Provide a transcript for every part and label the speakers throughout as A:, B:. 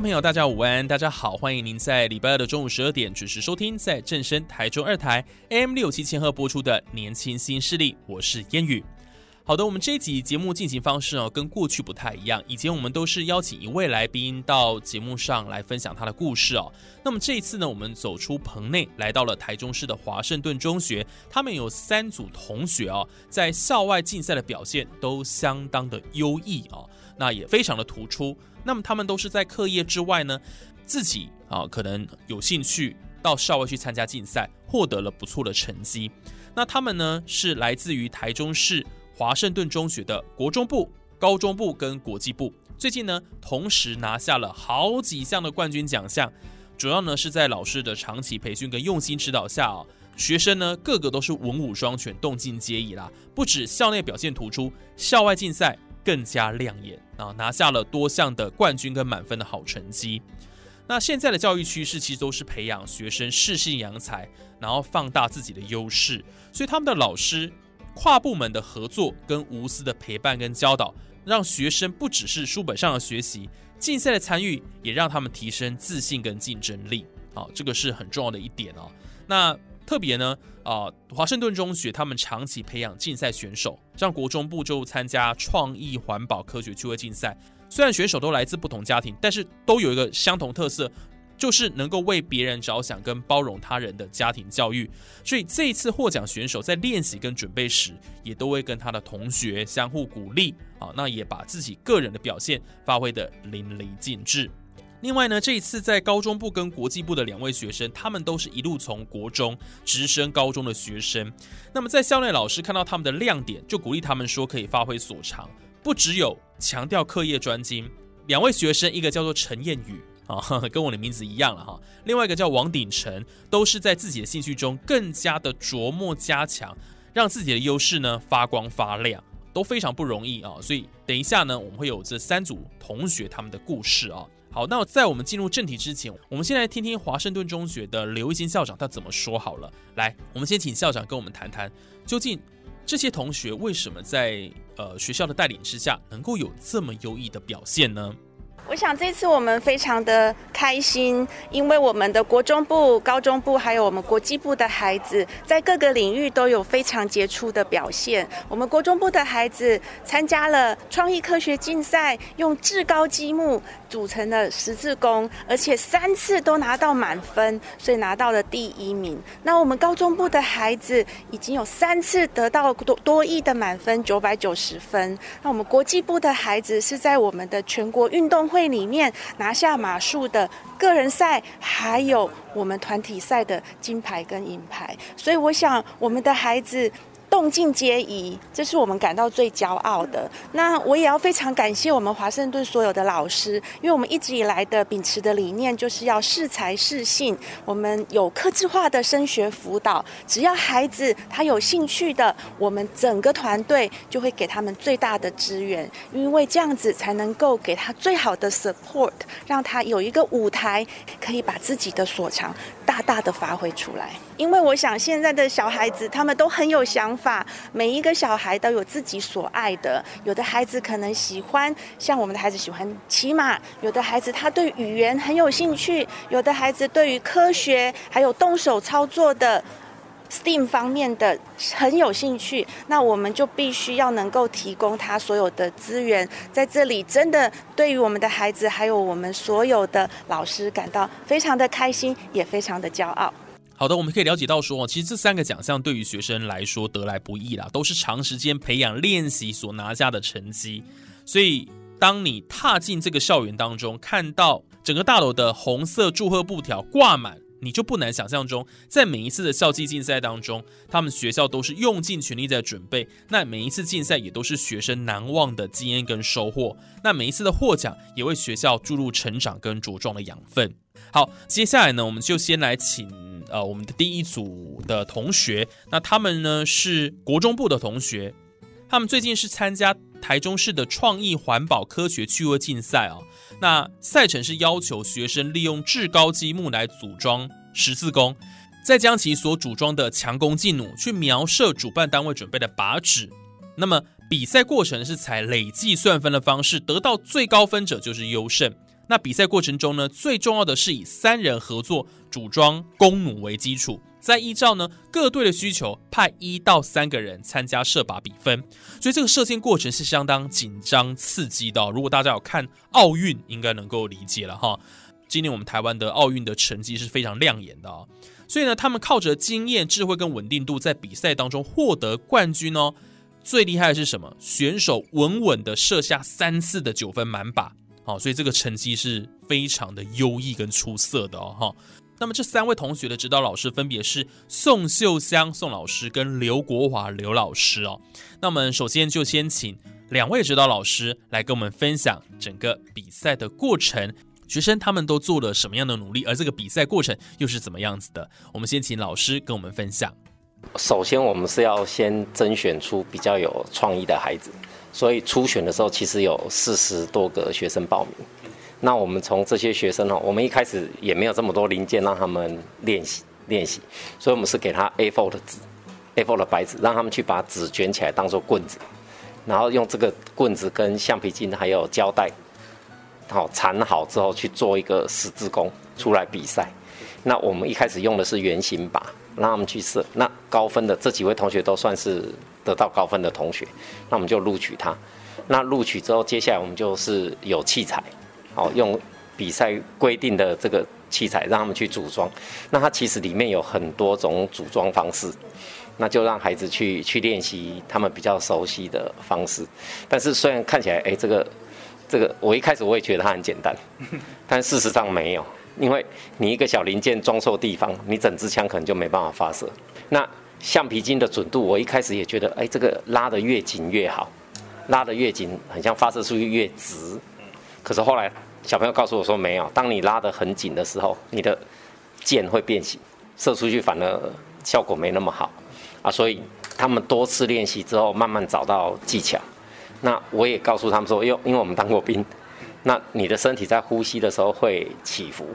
A: 朋友，大家午安，大家好，欢迎您在礼拜二的中午十二点准时收听，在正声台中二台 AM 六七千赫播出的《年轻新势力》，我是烟雨。好的，我们这一集节目进行方式哦，跟过去不太一样。以前我们都是邀请一位来宾到节目上来分享他的故事哦。那么这一次呢，我们走出棚内，来到了台中市的华盛顿中学。他们有三组同学哦，在校外竞赛的表现都相当的优异哦，那也非常的突出。那么他们都是在课业之外呢，自己啊可能有兴趣到校外去参加竞赛，获得了不错的成绩。那他们呢是来自于台中市华盛顿中学的国中部、高中部跟国际部，最近呢同时拿下了好几项的冠军奖项。主要呢是在老师的长期培训跟用心指导下啊，学生呢个个都是文武双全、动静皆宜啦。不止校内表现突出，校外竞赛。更加亮眼啊！拿下了多项的冠军跟满分的好成绩。那现在的教育趋势其实都是培养学生适性扬才，然后放大自己的优势。所以他们的老师跨部门的合作跟无私的陪伴跟教导，让学生不只是书本上的学习，竞赛的参与也让他们提升自信跟竞争力。好，这个是很重要的一点哦。那特别呢，啊，华盛顿中学他们长期培养竞赛选手，像国中部就参加创意环保科学趣味竞赛。虽然选手都来自不同家庭，但是都有一个相同特色，就是能够为别人着想跟包容他人的家庭教育。所以这一次获奖选手在练习跟准备时，也都会跟他的同学相互鼓励，啊，那也把自己个人的表现发挥的淋漓尽致。另外呢，这一次在高中部跟国际部的两位学生，他们都是一路从国中直升高中的学生。那么在校内老师看到他们的亮点，就鼓励他们说可以发挥所长，不只有强调课业专精。两位学生，一个叫做陈燕宇啊，跟我的名字一样了哈。另外一个叫王鼎成，都是在自己的兴趣中更加的琢磨加强，让自己的优势呢发光发亮，都非常不容易啊。所以等一下呢，我们会有这三组同学他们的故事啊。好，那在我们进入正题之前，我们先来听听华盛顿中学的刘一新校长他怎么说好了。来，我们先请校长跟我们谈谈，究竟这些同学为什么在呃学校的带领之下，能够有这么优异的表现呢？
B: 我想这次我们非常的开心，因为我们的国中部、高中部还有我们国际部的孩子，在各个领域都有非常杰出的表现。我们国中部的孩子参加了创意科学竞赛，用至高积木组成了十字弓，而且三次都拿到满分，所以拿到了第一名。那我们高中部的孩子已经有三次得到多多亿的满分，九百九十分。那我们国际部的孩子是在我们的全国运动会。里面拿下马术的个人赛，还有我们团体赛的金牌跟银牌，所以我想我们的孩子。动静皆宜，这是我们感到最骄傲的。那我也要非常感谢我们华盛顿所有的老师，因为我们一直以来的秉持的理念就是要适才适性。我们有客制化的升学辅导，只要孩子他有兴趣的，我们整个团队就会给他们最大的资源，因为这样子才能够给他最好的 support，让他有一个舞台可以把自己的所长大大的发挥出来。因为我想现在的小孩子他们都很有想。法法每一个小孩都有自己所爱的，有的孩子可能喜欢像我们的孩子喜欢骑马，有的孩子他对语言很有兴趣，有的孩子对于科学还有动手操作的 STEAM 方面的很有兴趣。那我们就必须要能够提供他所有的资源，在这里真的对于我们的孩子还有我们所有的老师感到非常的开心，也非常的骄傲。
A: 好的，我们可以了解到说，其实这三个奖项对于学生来说得来不易啦，都是长时间培养练习所拿下的成绩。所以，当你踏进这个校园当中，看到整个大楼的红色祝贺布条挂满。你就不难想象中，在每一次的校际竞赛当中，他们学校都是用尽全力在准备。那每一次竞赛也都是学生难忘的经验跟收获。那每一次的获奖也为学校注入成长跟茁壮的养分。好，接下来呢，我们就先来请呃我们的第一组的同学，那他们呢是国中部的同学，他们最近是参加台中市的创意环保科学趣味竞赛啊。那赛程是要求学生利用制高积木来组装十字弓，再将其所组装的强弓劲弩去瞄射主办单位准备的靶纸。那么比赛过程是采累计算分的方式，得到最高分者就是优胜。那比赛过程中呢，最重要的是以三人合作组装弓弩为基础。再依照呢各队的需求，派一到三个人参加射靶比分，所以这个射箭过程是相当紧张刺激的。如果大家有看奥运，应该能够理解了哈。今年我们台湾的奥运的成绩是非常亮眼的啊，所以呢，他们靠着经验、智慧跟稳定度，在比赛当中获得冠军哦。最厉害的是什么？选手稳稳的射下三次的九分满靶，好，所以这个成绩是非常的优异跟出色的哦哈。那么这三位同学的指导老师分别是宋秀香宋老师跟刘国华刘老师哦。那我们首先就先请两位指导老师来跟我们分享整个比赛的过程，学生他们都做了什么样的努力，而这个比赛过程又是怎么样子的？我们先请老师跟我们分享。
C: 首先，我们是要先甄选出比较有创意的孩子，所以初选的时候其实有四十多个学生报名。那我们从这些学生哦，我们一开始也没有这么多零件让他们练习练习，所以我们是给他 A4 的纸，A4 的白纸，让他们去把纸卷起来当做棍子，然后用这个棍子跟橡皮筋还有胶带，好缠好之后去做一个十字弓出来比赛。那我们一开始用的是圆形靶，让他们去射。那高分的这几位同学都算是得到高分的同学，那我们就录取他。那录取之后，接下来我们就是有器材。好，用比赛规定的这个器材让他们去组装，那它其实里面有很多种组装方式，那就让孩子去去练习他们比较熟悉的方式。但是虽然看起来，哎，这个这个，我一开始我也觉得它很简单，但事实上没有，因为你一个小零件装错地方，你整支枪可能就没办法发射。那橡皮筋的准度，我一开始也觉得，哎，这个拉得越紧越好，拉得越紧，很像发射出去越直。可是后来小朋友告诉我说没有，当你拉得很紧的时候，你的箭会变形，射出去反而效果没那么好啊。所以他们多次练习之后，慢慢找到技巧。那我也告诉他们说，因因为我们当过兵，那你的身体在呼吸的时候会起伏，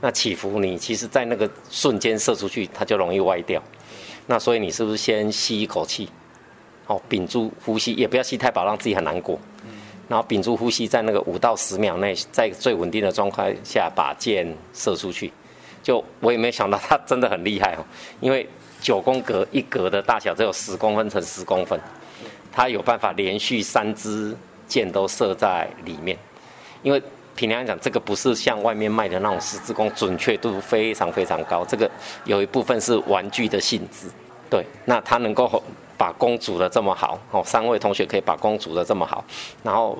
C: 那起伏你其实在那个瞬间射出去，它就容易歪掉。那所以你是不是先吸一口气，哦，屏住呼吸，也不要吸太饱，让自己很难过。然后屏住呼吸，在那个五到十秒内，在最稳定的状况下把箭射出去。就我也没想到他真的很厉害哦，因为九宫格一格的大小只有十公分乘十公分，他有办法连续三支箭都射在里面。因为平常讲，这个不是像外面卖的那种十字弓，准确度非常非常高。这个有一部分是玩具的性质，对，那他能够。把弓组的这么好，哦，三位同学可以把弓组的这么好，然后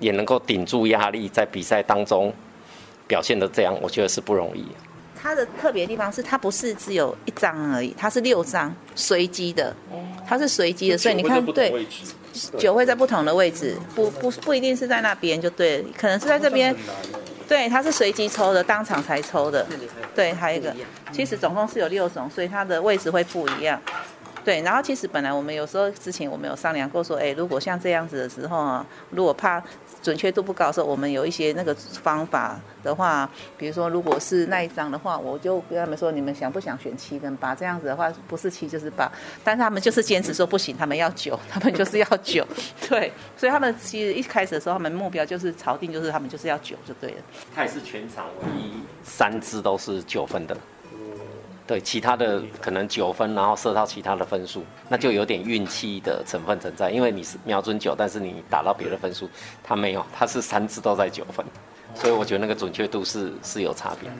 C: 也能够顶住压力，在比赛当中表现的这样，我觉得是不容易。
D: 它的特别地方是，它不是只有一张而已，它是六张随机的，它是随机的，所以你看，对，酒会在不同的位置，不不不一定是在那边就对，可能是在这边，对，它是随机抽的，当场才抽的，对，还有一个，其实总共是有六种，所以它的位置会不一样。对，然后其实本来我们有时候之前我们有商量过说，哎，如果像这样子的时候啊，如果怕准确度不高的时候，我们有一些那个方法的话，比如说如果是那一张的话，我就跟他们说，你们想不想选七跟八？这样子的话不是七就是八，但是他们就是坚持说不行，他们要九，他们就是要九。对，所以他们其实一开始的时候，他们目标就是朝定，就是他们就是要九就对了。
C: 他也是全场唯一三支都是九分的。对，其他的可能九分，然后射到其他的分数，那就有点运气的成分存在。因为你是瞄准九，但是你打到别的分数，他没有，他是三次都在九分，所以我觉得那个准确度是是有差别。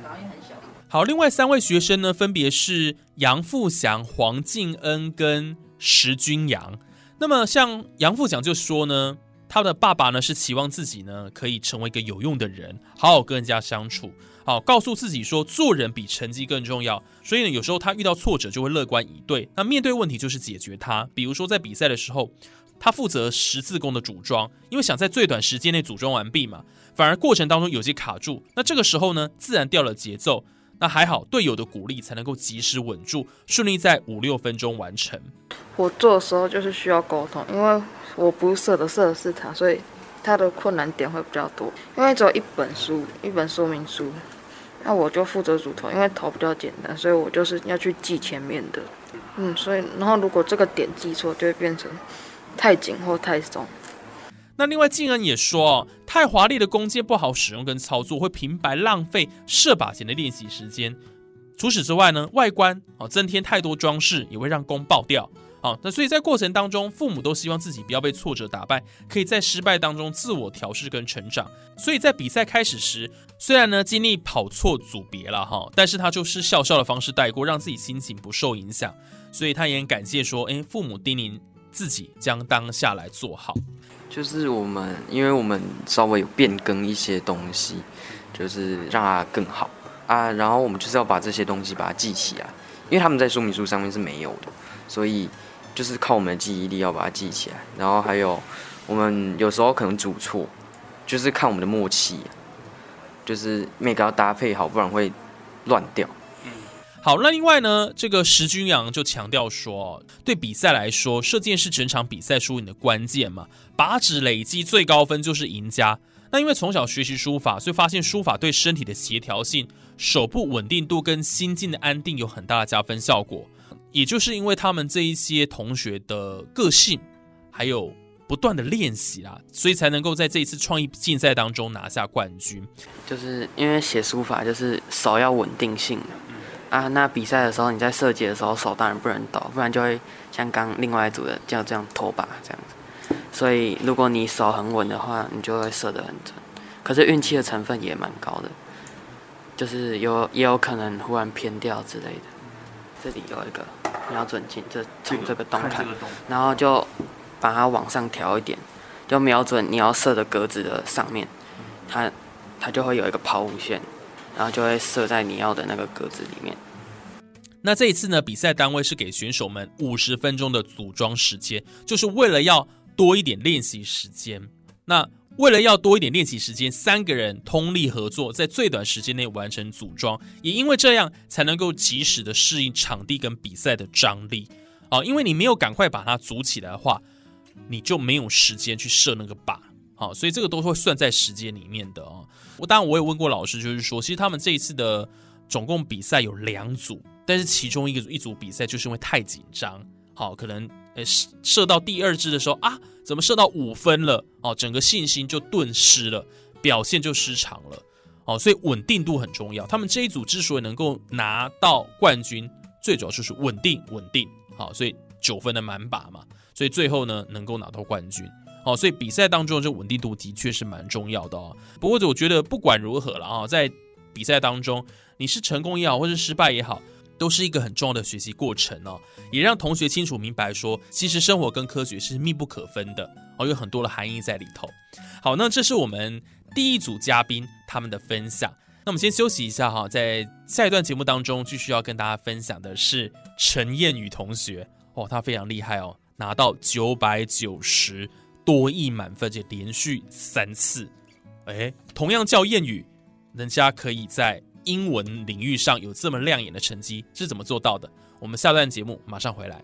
A: 好，另外三位学生呢，分别是杨富祥、黄敬恩跟石君阳。那么，像杨富祥就说呢，他的爸爸呢是期望自己呢可以成为一个有用的人，好好跟人家相处，好告诉自己说做人比成绩更重要。所以呢，有时候他遇到挫折就会乐观以对，那面对问题就是解决它。比如说在比赛的时候，他负责十字弓的组装，因为想在最短时间内组装完毕嘛，反而过程当中有些卡住，那这个时候呢，自然掉了节奏。那还好，队友的鼓励才能够及时稳住，顺利在五六分钟完成。
E: 我做的时候就是需要沟通，因为我不是射的，射的是他，所以他的困难点会比较多。因为只有一本书，一本说明书，那我就负责组头，因为头比较简单，所以我就是要去记前面的。嗯，所以然后如果这个点记错，就会变成太紧或太松。
A: 那另外，静恩也说，太华丽的弓箭不好使用跟操作，会平白浪费射靶前的练习时间。除此之外呢，外观哦增添太多装饰，也会让弓爆掉。好，那所以在过程当中，父母都希望自己不要被挫折打败，可以在失败当中自我调试跟成长。所以在比赛开始时，虽然呢经历跑错组别了哈，但是他就是笑笑的方式带过，让自己心情不受影响。所以他也很感谢说，哎，父母叮咛自己将当下来做好。
F: 就是我们，因为我们稍微有变更一些东西，就是让它更好啊。然后我们就是要把这些东西把它记起来，因为他们在说明书上面是没有的，所以就是靠我们的记忆力要把它记起来。然后还有我们有时候可能组错，就是看我们的默契，就是每个要搭配好，不然会乱掉。
A: 好，那另外呢，这个石君阳就强调说，对比赛来说，射箭是整场比赛输赢的关键嘛，靶纸累积最高分就是赢家。那因为从小学习书法，所以发现书法对身体的协调性、手部稳定度跟心境的安定有很大的加分效果。也就是因为他们这一些同学的个性，还有不断的练习啊，所以才能够在这一次创意竞赛当中拿下冠军。
G: 就是因为写书法，就是手要稳定性。啊，那比赛的时候，你在射击的时候手当然不能抖，不然就会像刚另外一组的这样这样拖把这样子。所以如果你手很稳的话，你就会射得很准。可是运气的成分也蛮高的，就是有也有可能忽然偏掉之类的。这里有一个瞄准镜，这从这个洞看，然后就把它往上调一点，就瞄准你要射的格子的上面，它它就会有一个抛物线。然后就会射在你要的那个格子里面。
A: 那这一次呢，比赛单位是给选手们五十分钟的组装时间，就是为了要多一点练习时间。那为了要多一点练习时间，三个人通力合作，在最短时间内完成组装，也因为这样才能够及时的适应场地跟比赛的张力啊。因为你没有赶快把它组起来的话，你就没有时间去设那个靶。好，所以这个都会算在时间里面的哦。我当然我也问过老师，就是说，其实他们这一次的总共比赛有两组，但是其中一个一组比赛就是因为太紧张，好，可能呃射射到第二支的时候啊，怎么射到五分了？哦，整个信心就顿失了，表现就失常了。哦，所以稳定度很重要。他们这一组之所以能够拿到冠军，最主要就是稳定，稳定。好，所以九分的满把嘛，所以最后呢能够拿到冠军。哦，所以比赛当中这稳定度的确是蛮重要的哦。不过我觉得不管如何了啊，在比赛当中，你是成功也好，或是失败也好，都是一个很重要的学习过程哦。也让同学清楚明白说，其实生活跟科学是密不可分的哦，有很多的含义在里头。好，那这是我们第一组嘉宾他们的分享。那我们先休息一下哈，在下一段节目当中，继续要跟大家分享的是陈燕宇同学哦，他非常厉害哦，拿到九百九十。多亿满分，且连续三次，哎，同样叫谚语，人家可以在英文领域上有这么亮眼的成绩，是怎么做到的？我们下段节目马上回来。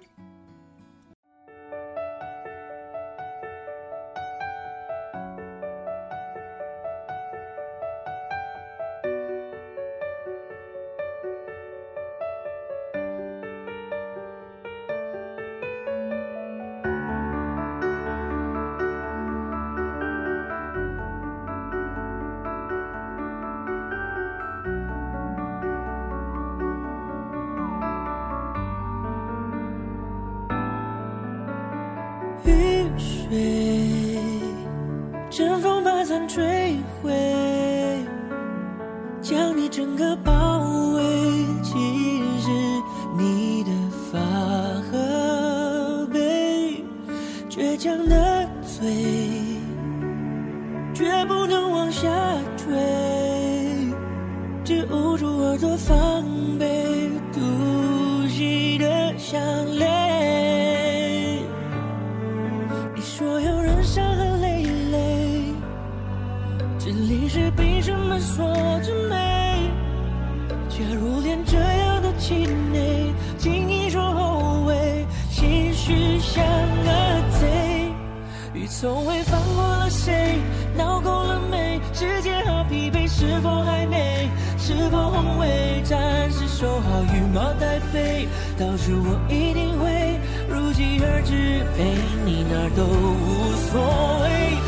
H: 绝不能往下坠，只捂住耳朵防备突袭的响雷。你说有人伤痕累累，这里是凭什么锁着眉？假如连这样的气馁，轻易说后悔，心虚像个贼。雨从未放收好羽毛待飞，到时我一定会如期而至，陪你哪儿都无所谓。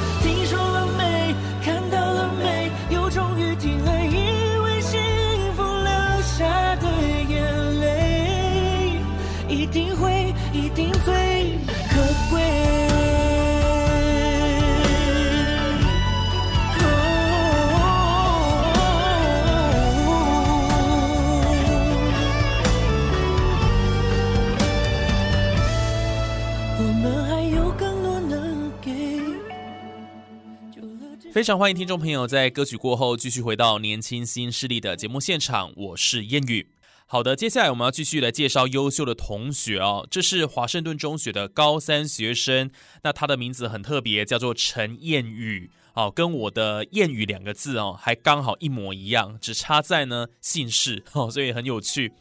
A: 非常欢迎听众朋友在歌曲过后继续回到年轻新势力的节目现场，我是燕语。好的，接下来我们要继续来介绍优秀的同学哦。这是华盛顿中学的高三学生，那他的名字很特别，叫做陈燕语哦，跟我的燕语两个字哦，还刚好一模一样，只差在呢姓氏哦，所以很有趣。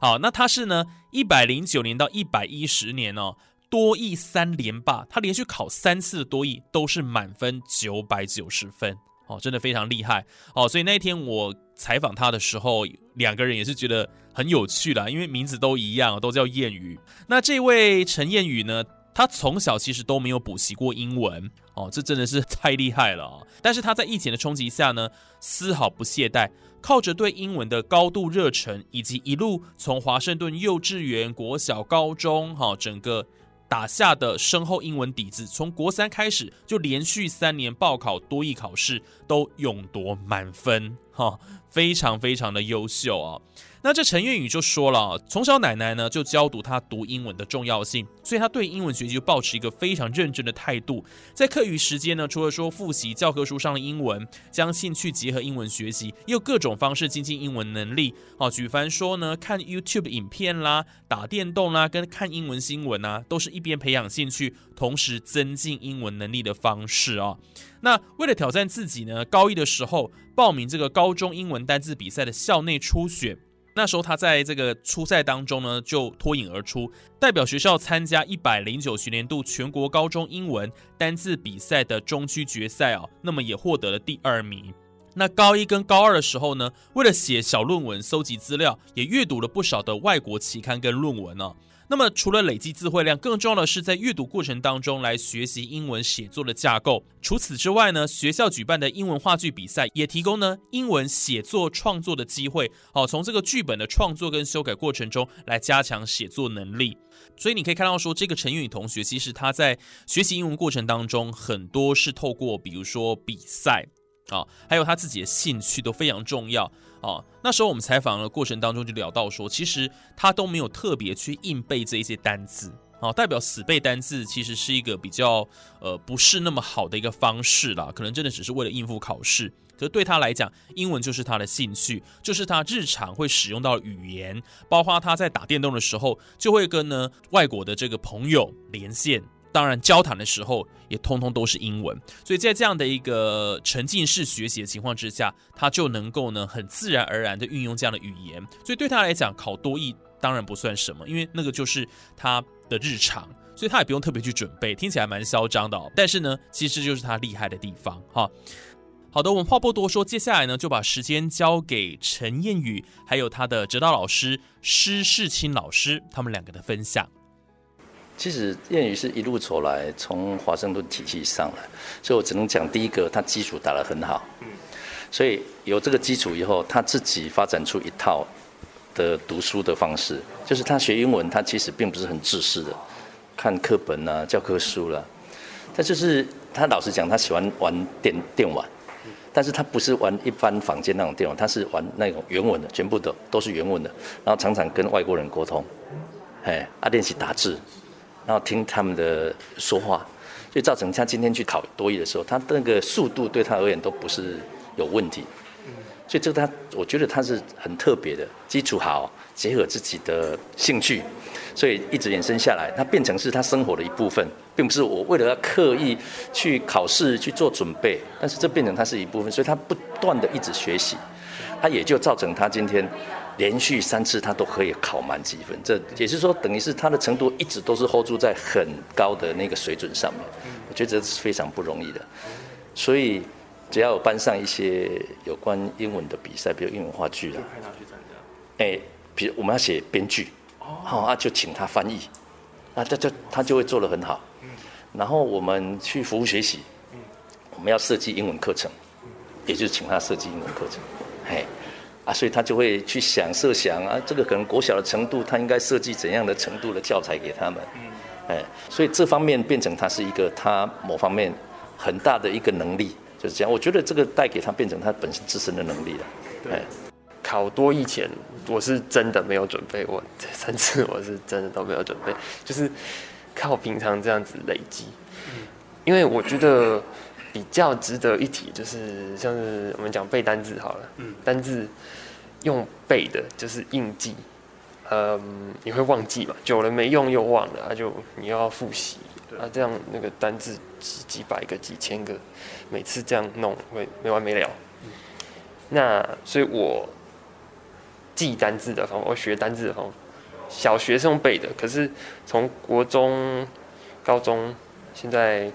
A: 好，那他是呢一百零九年到一百一十年哦。多益三连霸，他连续考三次的多益都是满分九百九十分，哦，真的非常厉害哦。所以那一天我采访他的时候，两个人也是觉得很有趣啦，因为名字都一样，都叫谚语。那这位陈谚语呢，他从小其实都没有补习过英文哦，这真的是太厉害了啊！但是他在疫情的冲击下呢，丝毫不懈怠，靠着对英文的高度热忱，以及一路从华盛顿幼稚园、国小、高中，哈，整个。打下的深厚英文底子，从国三开始就连续三年报考多益考试都勇夺满分，哈，非常非常的优秀啊。那这陈月宇就说了，从小奶奶呢就教读他读英文的重要性，所以他对英文学习就保持一个非常认真的态度。在课余时间呢，除了说复习教科书上的英文，将兴趣结合英文学习，也有各种方式精进英文能力。哦，举凡说呢，看 YouTube 影片啦，打电动啦，跟看英文新闻啊，都是一边培养兴趣，同时增进英文能力的方式啊。那为了挑战自己呢，高一的时候报名这个高中英文单字比赛的校内初选。那时候他在这个初赛当中呢，就脱颖而出，代表学校参加一百零九学年度全国高中英文单字比赛的中区决赛哦，那么也获得了第二名。那高一跟高二的时候呢，为了写小论文、搜集资料，也阅读了不少的外国期刊跟论文呢。那么除了累积词汇量，更重要的是在阅读过程当中来学习英文写作的架构。除此之外呢，学校举办的英文话剧比赛也提供呢英文写作创作的机会。好，从这个剧本的创作跟修改过程中来加强写作能力。所以你可以看到说，这个陈韵宇同学其实他在学习英文过程当中，很多是透过比如说比赛啊，还有他自己的兴趣都非常重要。哦，那时候我们采访的过程当中就聊到说，其实他都没有特别去硬背这一些单字，哦，代表死背单字其实是一个比较呃不是那么好的一个方式啦，可能真的只是为了应付考试。可是对他来讲，英文就是他的兴趣，就是他日常会使用到语言，包括他在打电动的时候，就会跟呢外国的这个朋友连线。当然，交谈的时候也通通都是英文，所以在这样的一个沉浸式学习的情况之下，他就能够呢很自然而然的运用这样的语言。所以对他来讲，考多译当然不算什么，因为那个就是他的日常，所以他也不用特别去准备。听起来蛮嚣张的，哦，但是呢，其实就是他厉害的地方哈。好的，我们话不多说，接下来呢就把时间交给陈燕宇，还有他的指导老师施世清老师，他们两个的分享。
I: 其实谚语是一路走来，从华盛顿体系上来，所以我只能讲第一个，他基础打得很好。嗯，所以有这个基础以后，他自己发展出一套的读书的方式，就是他学英文，他其实并不是很自私的，看课本啊、教科书了。他就是他老实讲，他喜欢玩电电玩，但是他不是玩一般房间那种电玩，他是玩那种原文的，全部都都是原文的，然后常常跟外国人沟通，哎，啊练习打字。然后听他们的说话，所以造成他今天去考多艺的时候，他那个速度对他而言都不是有问题。所以这个他，我觉得他是很特别的，基础好，结合自己的兴趣，所以一直延伸下来，他变成是他生活的一部分，并不是我为了要刻意去考试去做准备，但是这变成他是一部分，所以他不断的一直学习，他也就造成他今天连续三次他都可以考满几分，这也是说等于是他的程度一直都是 hold 住在很高的那个水准上面，我觉得这是非常不容易的，所以。只要有班上一些有关英文的比赛，比如英文话剧啊，哎，比如我们要写编剧，好啊，就请他翻译，啊，他就他就会做得很好。然后我们去服务学习，我们要设计英文课程，也就是请他设计英文课程，嘿，啊，所以他就会去想设想啊，这个可能国小的程度，他应该设计怎样的程度的教材给他们，嗯哎，所以这方面变成他是一个他某方面很大的一个能力。就是这样，我觉得这个带给他变成他本身自身的能力了。
J: 对，考多以前我是真的没有准备，我这三次我是真的都没有准备，就是靠平常这样子累积。嗯因为我觉得比较值得一提，就是像是我们讲背单字好了，嗯单字用背的就是硬记，嗯，你会忘记嘛？久了没用又忘了，那就你要复习。啊，这样那个单字几几百个、几千个，每次这样弄会没完没了。那所以我记单字的方法，我学单字的方法，小学是用背的，可是从国中、高中，现在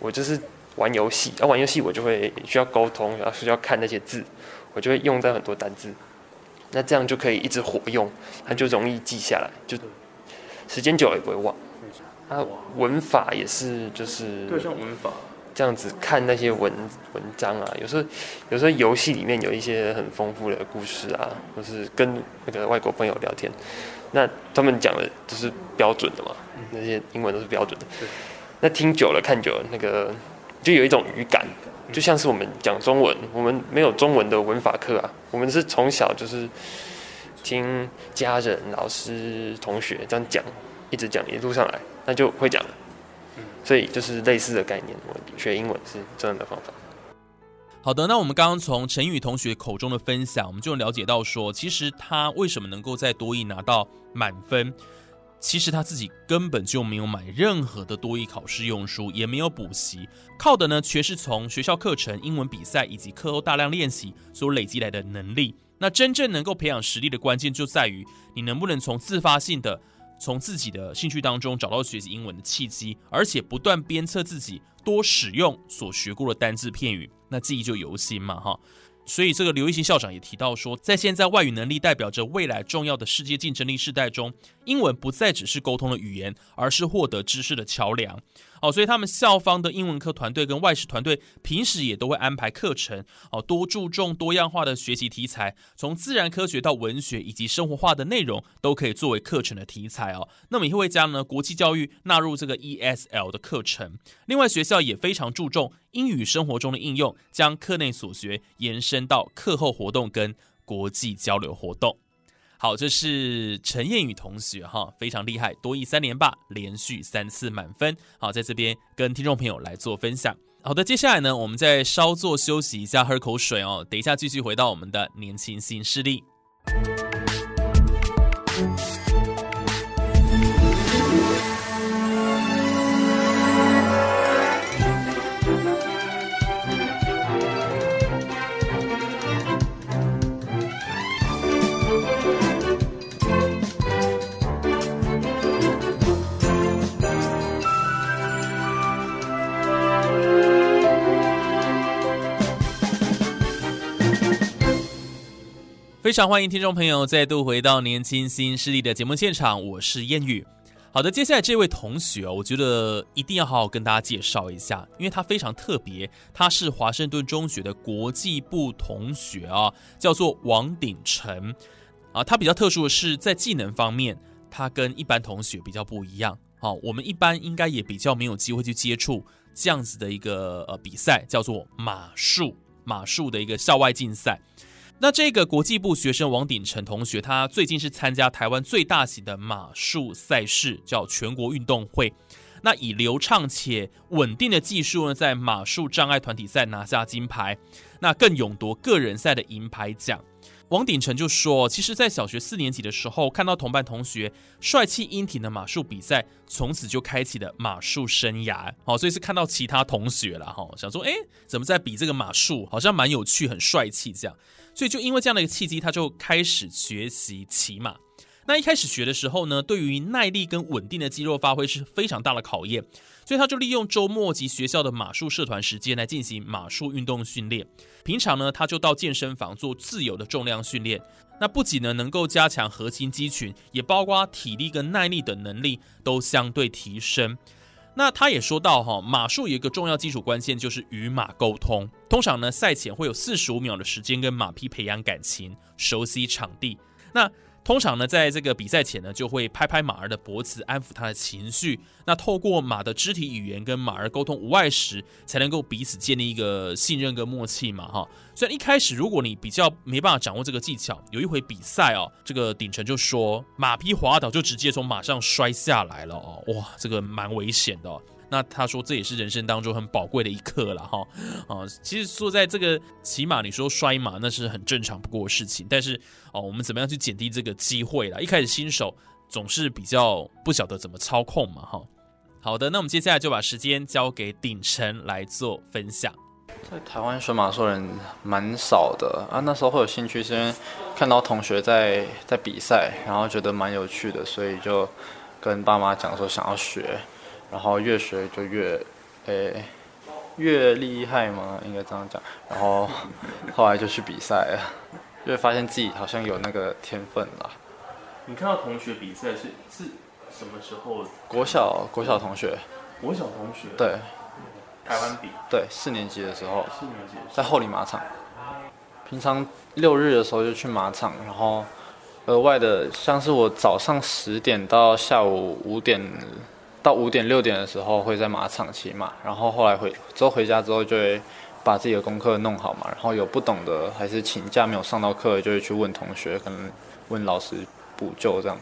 J: 我就是玩游戏，啊，玩游戏我就会需要沟通，然后需要看那些字，我就会用在很多单字，那这样就可以一直活用，它就容易记下来，就时间久了也不会忘。它文法也是，就是
A: 对，像文法
J: 这样子看那些文文章啊，有时候有时候游戏里面有一些很丰富的故事啊，或是跟那个外国朋友聊天，那他们讲的都是标准的嘛，那些英文都是标准的。那听久了看久了，那个就有一种语感，就像是我们讲中文，我们没有中文的文法课啊，我们是从小就是听家人、老师、同学这样讲，一直讲一路上来。那就会讲，所以就是类似的概念。我学英文是这样的方法。
A: 好的，那我们刚刚从陈宇同学口中的分享，我们就了解到说，其实他为什么能够在多益拿到满分，其实他自己根本就没有买任何的多益考试用书，也没有补习，靠的呢，全是从学校课程、英文比赛以及课后大量练习所累积来的能力。那真正能够培养实力的关键，就在于你能不能从自发性的。从自己的兴趣当中找到学习英文的契机，而且不断鞭策自己多使用所学过的单字片语，那记忆就犹新嘛哈。所以这个刘一新校长也提到说，在现在外语能力代表着未来重要的世界竞争力时代中，英文不再只是沟通的语言，而是获得知识的桥梁。哦，所以他们校方的英文科团队跟外事团队平时也都会安排课程，哦，多注重多样化的学习题材，从自然科学到文学以及生活化的内容都可以作为课程的题材哦。那么也会将呢国际教育纳入这个 ESL 的课程。另外，学校也非常注重英语生活中的应用，将课内所学延伸到课后活动跟国际交流活动。好，这是陈燕宇同学哈，非常厉害，多益三连霸，连续三次满分。好，在这边跟听众朋友来做分享。好的，接下来呢，我们再稍作休息一下，喝口水哦。等一下继续回到我们的年轻新势力。非常欢迎听众朋友再度回到年轻新势力的节目现场，我是燕宇。好的，接下来这位同学我觉得一定要好好跟大家介绍一下，因为他非常特别，他是华盛顿中学的国际部同学啊，叫做王鼎成啊。他比较特殊的是在技能方面，他跟一般同学比较不一样。好，我们一般应该也比较没有机会去接触这样子的一个呃比赛，叫做马术，马术的一个校外竞赛。那这个国际部学生王鼎成同学，他最近是参加台湾最大型的马术赛事，叫全国运动会。那以流畅且稳定的技术呢，在马术障碍团体赛拿下金牌，那更勇夺个人赛的银牌奖。王鼎成就说：“其实，在小学四年级的时候，看到同班同学帅气英挺的马术比赛，从此就开启了马术生涯。好，所以是看到其他同学了哈，想说，哎，怎么在比这个马术，好像蛮有趣，很帅气这样。所以就因为这样的一个契机，他就开始学习骑马。那一开始学的时候呢，对于耐力跟稳定的肌肉发挥是非常大的考验。”所以他就利用周末及学校的马术社团时间来进行马术运动训练。平常呢，他就到健身房做自由的重量训练。那不仅呢能够加强核心肌群，也包括体力跟耐力等能力都相对提升。那他也说到哈，马术有一个重要基础关键就是与马沟通。通常呢，赛前会有四十五秒的时间跟马匹培养感情，熟悉场地。那通常呢，在这个比赛前呢，就会拍拍马儿的脖子，安抚他的情绪。那透过马的肢体语言跟马儿沟通无碍时，才能够彼此建立一个信任跟默契嘛，哈。虽然一开始如果你比较没办法掌握这个技巧，有一回比赛哦，这个鼎成就说马匹滑倒就直接从马上摔下来了哦，哇，这个蛮危险的。那他说这也是人生当中很宝贵的一刻了哈啊，其实说在这个骑马，你说摔马那是很正常不过的事情，但是哦，我们怎么样去减低这个机会啦？一开始新手总是比较不晓得怎么操控嘛哈。好的，那我们接下来就把时间交给鼎晨来做分享。
K: 在台湾学马术人蛮少的啊，那时候会有兴趣是因为看到同学在在比赛，然后觉得蛮有趣的，所以就跟爸妈讲说想要学。然后越学就越，诶，越厉害吗？应该这样讲。然后后来就去比赛了，就发现自己好像有那个天分了。
A: 你看到同学比赛是是什么时候？
K: 国小国小同学。
A: 国小同学。
K: 对。
A: 台湾比。
K: 对，四年级的时候。
A: 四年级。
K: 在后里马场。平常六日的时候就去马场，然后额外的像是我早上十点到下午五点。到五点六点的时候会在马场骑马，然后后来回之后回家之后就会把自己的功课弄好嘛，然后有不懂的还是请假没有上到课，就会去问同学，可能问老师补救这样。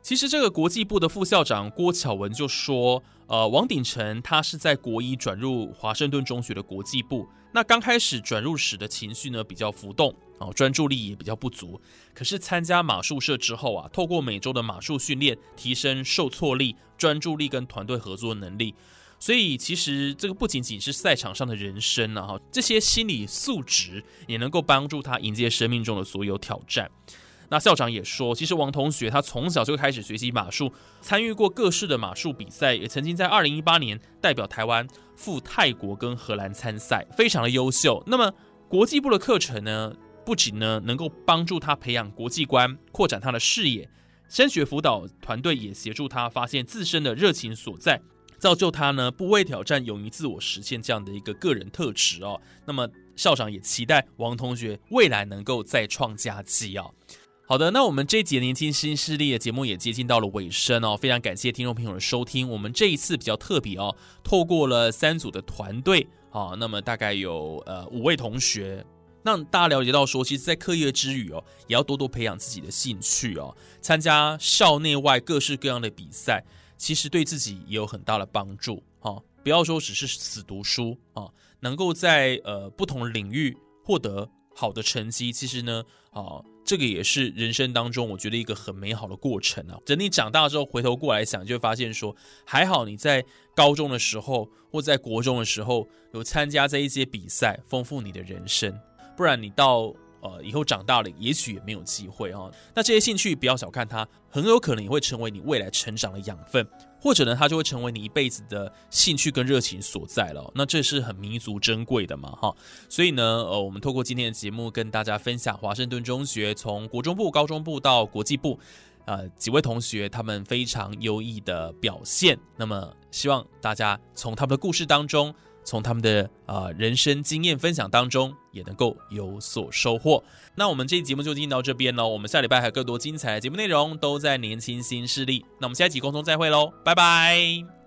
A: 其实这个国际部的副校长郭巧文就说，呃，王鼎成他是在国一转入华盛顿中学的国际部，那刚开始转入时的情绪呢比较浮动。哦，专注力也比较不足。可是参加马术社之后啊，透过每周的马术训练，提升受挫力、专注力跟团队合作能力。所以其实这个不仅仅是赛场上的人生啊，哈，这些心理素质也能够帮助他迎接生命中的所有挑战。那校长也说，其实王同学他从小就开始学习马术，参与过各式的马术比赛，也曾经在二零一八年代表台湾赴泰国跟荷兰参赛，非常的优秀。那么国际部的课程呢？不仅呢能够帮助他培养国际观，扩展他的视野，升学辅导团队也协助他发现自身的热情所在，造就他呢不畏挑战，勇于自我实现这样的一个个人特质哦。那么校长也期待王同学未来能够再创佳绩哦。好的，那我们这一节年轻新势力的节目也接近到了尾声哦，非常感谢听众朋友的收听。我们这一次比较特别哦，透过了三组的团队啊，那么大概有呃五位同学。让大家了解到，说其实，在课业之余哦，也要多多培养自己的兴趣哦。参加校内外各式各样的比赛，其实对自己也有很大的帮助哈。不要说只是死读书啊，能够在呃不同领域获得好的成绩，其实呢，啊，这个也是人生当中我觉得一个很美好的过程啊。等你长大之后回头过来想，就会发现说，还好你在高中的时候或在国中的时候有参加这一些比赛，丰富你的人生。不然你到呃以后长大了，也许也没有机会哦。那这些兴趣不要小看它，很有可能也会成为你未来成长的养分，或者呢，它就会成为你一辈子的兴趣跟热情所在了。那这是很弥足珍贵的嘛，哈。所以呢，呃，我们透过今天的节目跟大家分享华盛顿中学从国中部、高中部到国际部，呃，几位同学他们非常优异的表现。那么，希望大家从他们的故事当中。从他们的啊人生经验分享当中，也能够有所收获。那我们这期节目就进行到这边喽。我们下礼拜还有更多精彩的节目内容，都在年轻新势力。那我们下一集沟通再会喽，拜拜。